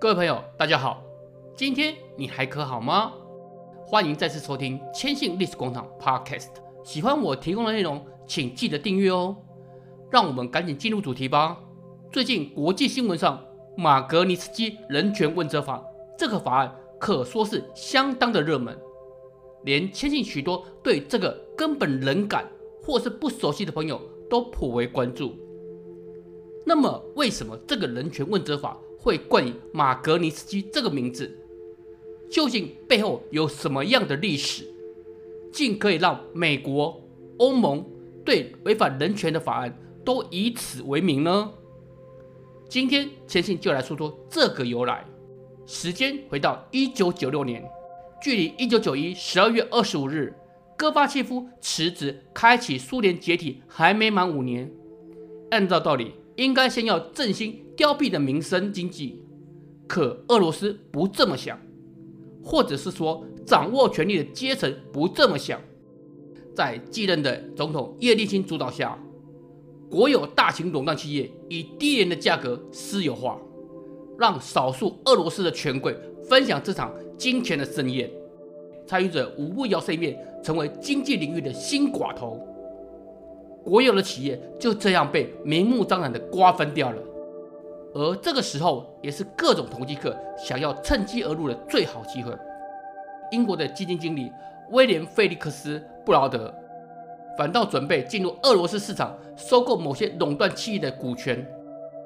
各位朋友，大家好，今天你还可好吗？欢迎再次收听千信历史广场 Podcast。喜欢我提供的内容，请记得订阅哦。让我们赶紧进入主题吧。最近国际新闻上，马格尼斯基人权问责法这个法案可说是相当的热门，连千信许多对这个根本冷感或是不熟悉的朋友都颇为关注。那么，为什么这个人权问责法会冠以马格尼斯基这个名字？究竟背后有什么样的历史，竟可以让美国、欧盟对违反人权的法案都以此为名呢？今天千信就来说说这个由来。时间回到一九九六年，距离一九九一十二月二十五日戈巴契夫辞职、开启苏联解体还没满五年。按照道理，应该先要振兴凋敝的民生经济，可俄罗斯不这么想，或者是说掌握权力的阶层不这么想。在继任的总统叶利钦主导下，国有大型垄断企业以低廉的价格私有化，让少数俄罗斯的权贵分享这场金钱的盛宴，参与者无不摇身一变，成为经济领域的新寡头。国有的企业就这样被明目张胆地瓜分掉了，而这个时候也是各种投机客想要趁机而入的最好机会。英国的基金经理威廉·费利克斯·布劳德反倒准备进入俄罗斯市场收购某些垄断企业的股权，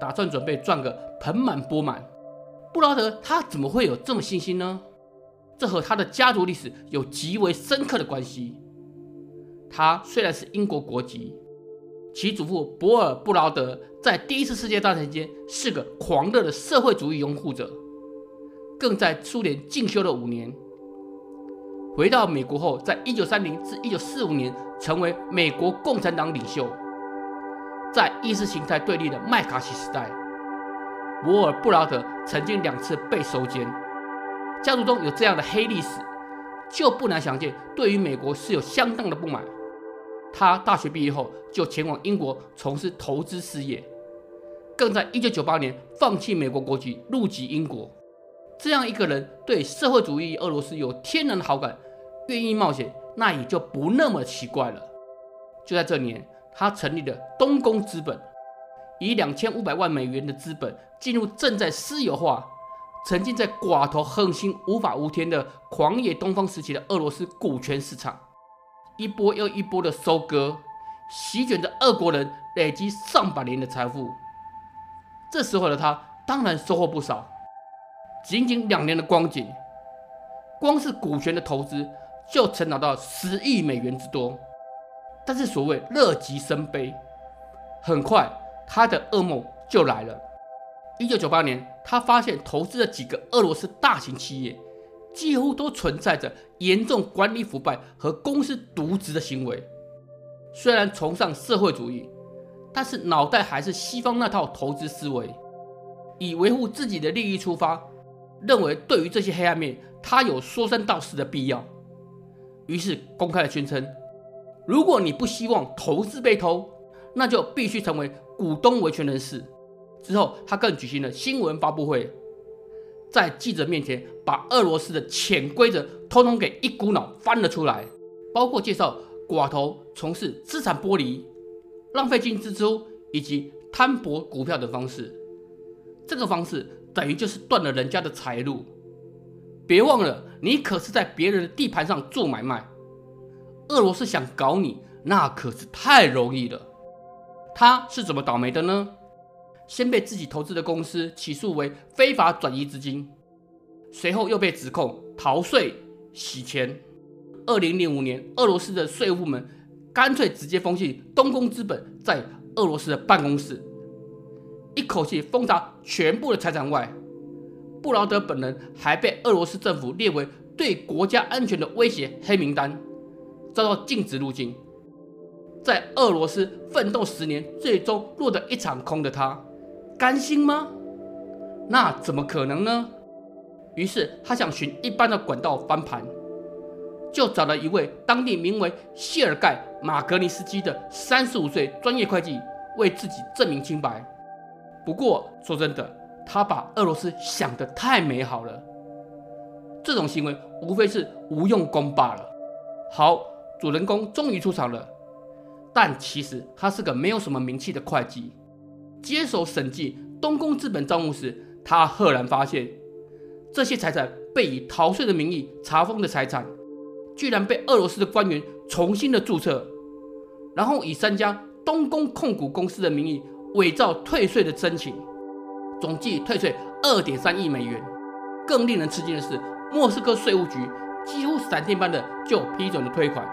打算准备赚个盆满钵满。布劳德他怎么会有这么信心呢？这和他的家族历史有极为深刻的关系。他虽然是英国国籍，其祖父博尔布劳德在第一次世界大战期间是个狂热的社会主义拥护者，更在苏联进修了五年。回到美国后，在一九三零至一九四五年成为美国共产党领袖。在意识形态对立的麦卡锡时代，博尔布劳德曾经两次被收监，家族中有这样的黑历史，就不难想见，对于美国是有相当的不满。他大学毕业后就前往英国从事投资事业，更在1998年放弃美国国籍，入籍英国。这样一个人对社会主义俄罗斯有天然的好感，愿意冒险，那也就不那么奇怪了。就在这年，他成立了东宫资本，以两千五百万美元的资本进入正在私有化、曾经在寡头横行无法无天的狂野东方时期的俄罗斯股权市场。一波又一波的收割，席卷着俄国人累积上百年的财富。这时候的他当然收获不少，仅仅两年的光景，光是股权的投资就曾拿到十亿美元之多。但是所谓乐极生悲，很快他的噩梦就来了。一九九八年，他发现投资了几个俄罗斯大型企业。几乎都存在着严重管理腐败和公司渎职的行为。虽然崇尚社会主义，但是脑袋还是西方那套投资思维，以维护自己的利益出发，认为对于这些黑暗面，他有说三道四的必要。于是公开的宣称：如果你不希望投资被偷，那就必须成为股东维权人士。之后，他更举行了新闻发布会。在记者面前，把俄罗斯的潜规则通通给一股脑翻了出来，包括介绍寡头从事资产剥离、浪费金支出以及摊薄股票的方式。这个方式等于就是断了人家的财路。别忘了，你可是在别人的地盘上做买卖。俄罗斯想搞你，那可是太容易了。他是怎么倒霉的呢？先被自己投资的公司起诉为非法转移资金，随后又被指控逃税、洗钱。二零零五年，俄罗斯的税务部门干脆直接封禁东宫资本在俄罗斯的办公室，一口气封杀全部的财产外，布劳德本人还被俄罗斯政府列为对国家安全的威胁黑名单，遭到禁止入境。在俄罗斯奋斗十年，最终落得一场空的他。甘心吗？那怎么可能呢？于是他想寻一般的管道翻盘，就找了一位当地名为谢尔盖·马格尼斯基的三十五岁专业会计为自己证明清白。不过说真的，他把俄罗斯想得太美好了。这种行为无非是无用功罢了。好，主人公终于出场了，但其实他是个没有什么名气的会计。接手审计东宫资本账目时，他赫然发现，这些财产被以逃税的名义查封的财产，居然被俄罗斯的官员重新的注册，然后以三家东宫控股公司的名义伪造退税的申请，总计退税二点三亿美元。更令人吃惊的是，莫斯科税务局几乎闪电般的就批准了退款。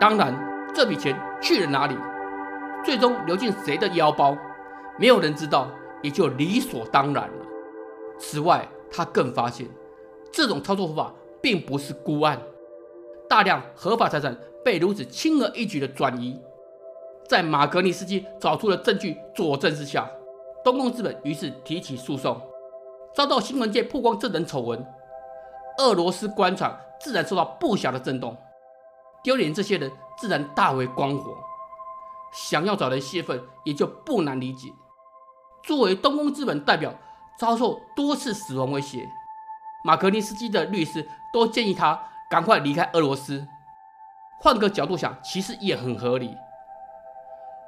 当然，这笔钱去了哪里，最终流进谁的腰包，没有人知道，也就理所当然了。此外，他更发现，这种操作方法并不是孤案，大量合法财产被如此轻而易举的转移。在马格尼斯基找出了证据佐证之下，东宫资本于是提起诉讼，遭到新闻界曝光这等丑闻，俄罗斯官场自然受到不小的震动，丢脸这些人自然大为光火，想要找人泄愤也就不难理解。作为东宫资本代表，遭受多次死亡威胁，马格尼斯基的律师都建议他赶快离开俄罗斯。换个角度想，其实也很合理。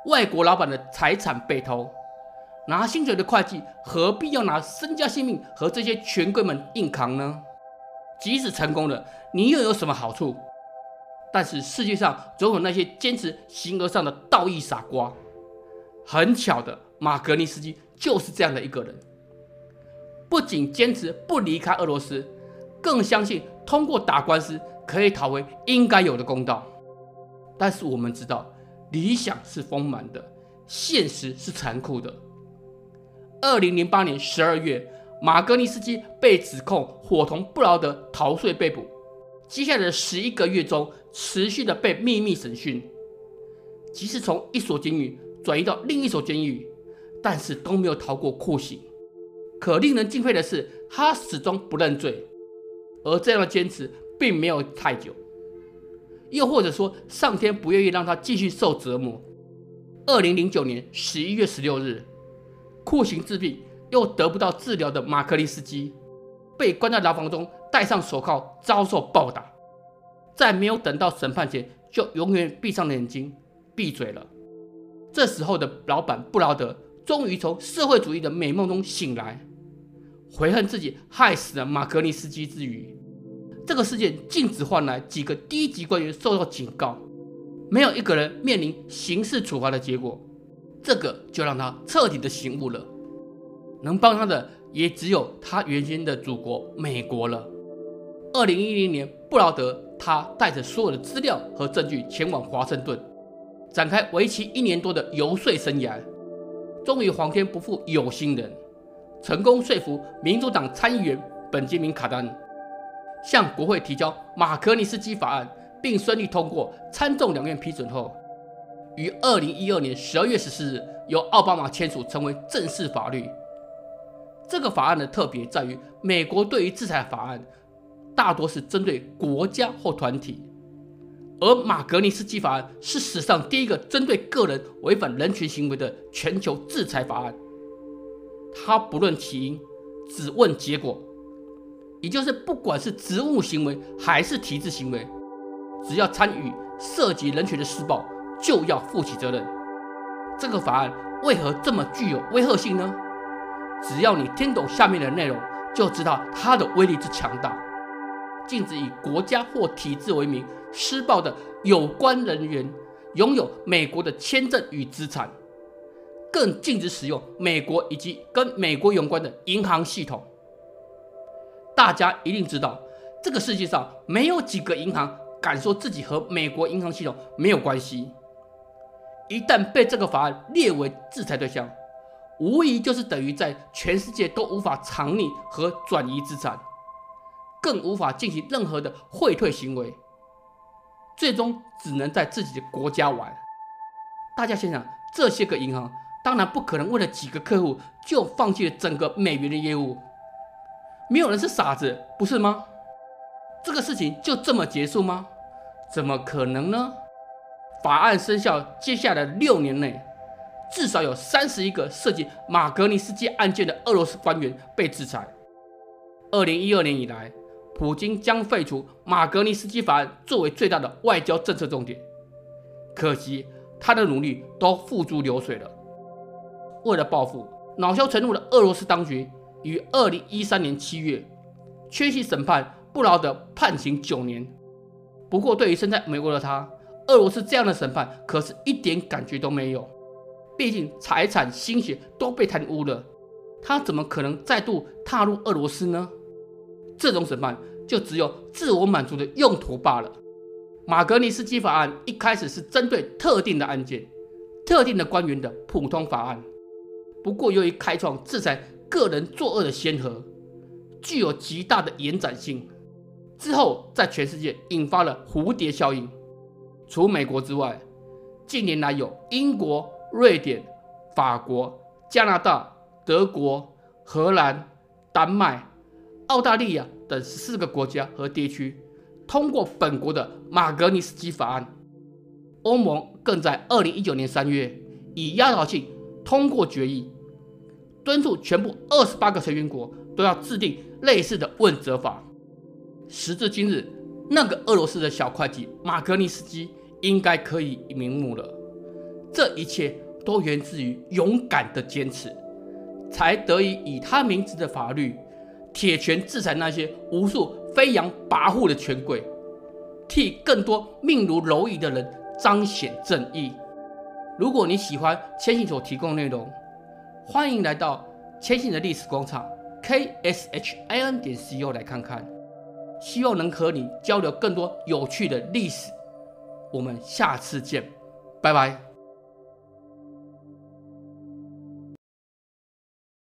外国老板的财产被偷，拿薪水的会计何必要拿身家性命和这些权贵们硬扛呢？即使成功了，你又有什么好处？但是世界上总有那些坚持形而上的道义傻瓜。很巧的，马格尼斯基就是这样的一个人。不仅坚持不离开俄罗斯，更相信通过打官司可以讨回应该有的公道。但是我们知道，理想是丰满的，现实是残酷的。二零零八年十二月，马格尼斯基被指控伙同布劳德逃税被捕，接下来的十一个月中，持续的被秘密审讯，即使从一所监狱转移到另一所监狱，但是都没有逃过酷刑。可令人敬佩的是，他始终不认罪，而这样的坚持并没有太久。又或者说，上天不愿意让他继续受折磨。二零零九年十一月十六日，酷刑治病又得不到治疗的马克利斯基，被关在牢房中，戴上手铐，遭受暴打，在没有等到审判前，就永远闭上了眼睛，闭嘴了。这时候的老板布劳德终于从社会主义的美梦中醒来。悔恨自己害死了马格尼斯基之余，这个事件竟只换来几个低级官员受到警告，没有一个人面临刑事处罚的结果，这个就让他彻底的醒悟了。能帮他的也只有他原先的祖国美国了。二零一零年，布劳德他带着所有的资料和证据前往华盛顿，展开为期一年多的游说生涯，终于皇天不负有心人。成功说服民主党参议员本杰明·卡丹向国会提交马格尼斯基法案，并顺利通过参众两院批准后，于二零一二年十二月十四日由奥巴马签署，成为正式法律。这个法案的特别在于，美国对于制裁法案大多是针对国家或团体，而马格尼斯基法案是史上第一个针对个人违反人权行为的全球制裁法案。他不论起因，只问结果，也就是不管是职务行为还是体制行为，只要参与涉及人权的施暴，就要负起责任。这个法案为何这么具有威吓性呢？只要你听懂下面的内容，就知道它的威力之强大。禁止以国家或体制为名施暴的有关人员拥有美国的签证与资产。更禁止使用美国以及跟美国有关的银行系统。大家一定知道，这个世界上没有几个银行敢说自己和美国银行系统没有关系。一旦被这个法案列为制裁对象，无疑就是等于在全世界都无法藏匿和转移资产，更无法进行任何的汇退行为，最终只能在自己的国家玩。大家想想，这些个银行。当然不可能为了几个客户就放弃了整个美元的业务，没有人是傻子，不是吗？这个事情就这么结束吗？怎么可能呢？法案生效接下来六年内，至少有三十一个涉及马格尼斯基案件的俄罗斯官员被制裁。二零一二年以来，普京将废除马格尼斯基法案作为最大的外交政策重点。可惜他的努力都付诸流水了。为了报复，恼羞成怒的俄罗斯当局于二零一三年七月，缺席审判布劳德判刑九年。不过，对于身在美国的他，俄罗斯这样的审判可是一点感觉都没有。毕竟财产、心血都被贪污了，他怎么可能再度踏入俄罗斯呢？这种审判就只有自我满足的用途罢了。马格尼斯基法案一开始是针对特定的案件、特定的官员的普通法案，不过由于开创制裁个人作恶的先河，具有极大的延展性，之后在全世界引发了蝴蝶效应。除美国之外，近年来有英国。瑞典、法国、加拿大、德国、荷兰、丹麦、澳大利亚等十四个国家和地区通过本国的马格尼斯基法案。欧盟更在二零一九年三月以压倒性通过决议，敦促全部二十八个成员国都要制定类似的问责法。时至今日，那个俄罗斯的小会计马格尼斯基应该可以瞑目了。这一切。都源自于勇敢的坚持，才得以以他名字的法律铁拳制裁那些无数飞扬跋扈的权贵，替更多命如蝼蚁的人彰显正义。如果你喜欢千信所提供的内容，欢迎来到千信的历史广场 k s h i n 点 c o 来看看，希望能和你交流更多有趣的历史。我们下次见，拜拜。